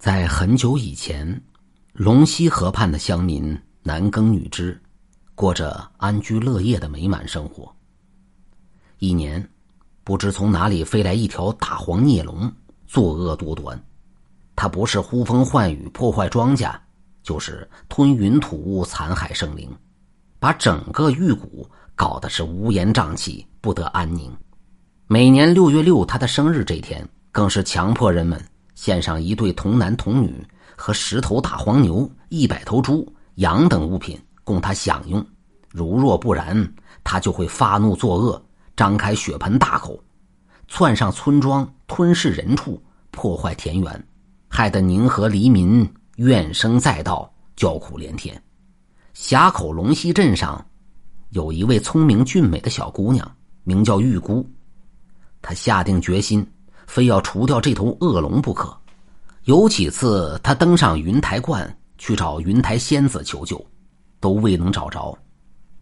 在很久以前，龙溪河畔的乡民男耕女织，过着安居乐业的美满生活。一年，不知从哪里飞来一条大黄孽龙，作恶多端。它不是呼风唤雨破坏庄稼，就是吞云吐雾残害生灵，把整个玉谷搞得是乌烟瘴气，不得安宁。每年六月六，他的生日这天，更是强迫人们。献上一对童男童女和十头大黄牛、一百头猪、羊等物品供他享用，如若不然，他就会发怒作恶，张开血盆大口，窜上村庄，吞噬人畜，破坏田园，害得宁河黎民怨声载道，叫苦连天。峡口龙溪镇上，有一位聪明俊美的小姑娘，名叫玉姑，她下定决心。非要除掉这头恶龙不可。有几次，他登上云台观去找云台仙子求救，都未能找着。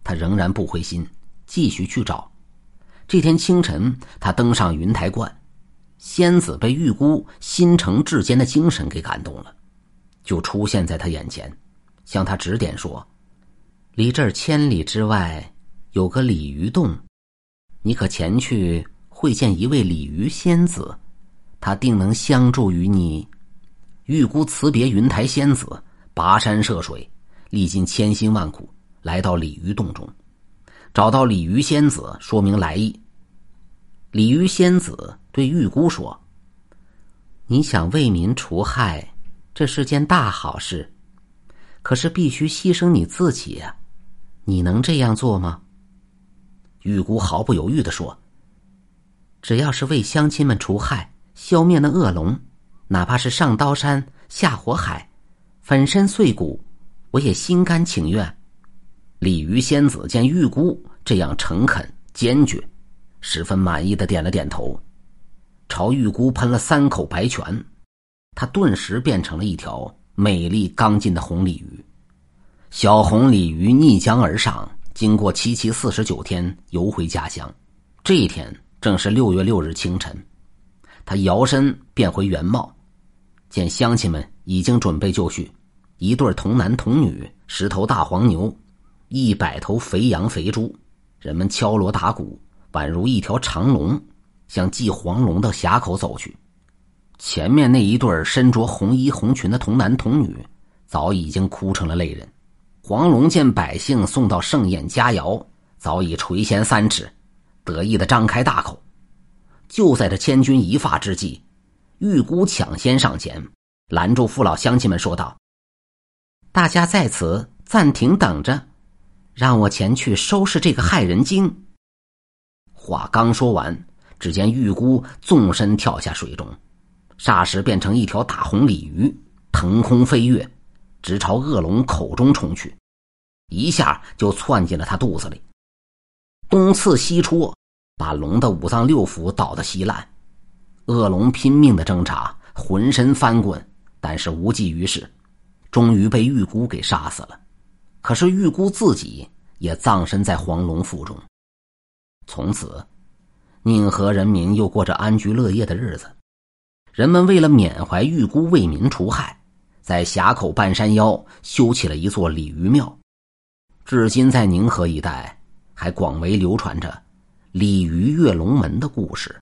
他仍然不灰心，继续去找。这天清晨，他登上云台观，仙子被玉姑心诚至坚的精神给感动了，就出现在他眼前，向他指点说：“离这儿千里之外有个鲤鱼洞，你可前去。”会见一位鲤鱼仙子，他定能相助于你。玉姑辞别云台仙子，跋山涉水，历尽千辛万苦，来到鲤鱼洞中，找到鲤鱼仙子，说明来意。鲤鱼仙子对玉姑说：“你想为民除害，这是件大好事，可是必须牺牲你自己呀，你能这样做吗？”玉姑毫不犹豫的说。只要是为乡亲们除害、消灭那恶龙，哪怕是上刀山下火海、粉身碎骨，我也心甘情愿。鲤鱼仙子见玉姑这样诚恳坚决，十分满意的点了点头，朝玉姑喷了三口白泉，她顿时变成了一条美丽刚劲的红鲤鱼。小红鲤鱼逆江而上，经过七七四十九天，游回家乡。这一天。正是六月六日清晨，他摇身变回原貌，见乡亲们已经准备就绪，一对童男童女，十头大黄牛，一百头肥羊肥猪，人们敲锣打鼓，宛如一条长龙，向祭黄龙的峡口走去。前面那一对身着红衣红裙的童男童女，早已经哭成了泪人。黄龙见百姓送到盛宴佳肴，早已垂涎三尺。得意的张开大口，就在这千钧一发之际，玉姑抢先上前，拦住父老乡亲们，说道：“大家在此暂停等着，让我前去收拾这个害人精。”话刚说完，只见玉姑纵身跳下水中，霎时变成一条大红鲤鱼，腾空飞跃，直朝恶龙口中冲去，一下就窜进了他肚子里，东刺西戳。把龙的五脏六腑捣得稀烂，恶龙拼命的挣扎，浑身翻滚，但是无济于事，终于被玉姑给杀死了。可是玉姑自己也葬身在黄龙腹中。从此，宁河人民又过着安居乐业的日子。人们为了缅怀玉姑为民除害，在峡口半山腰修起了一座鲤鱼庙，至今在宁河一带还广为流传着。鲤鱼跃龙门的故事。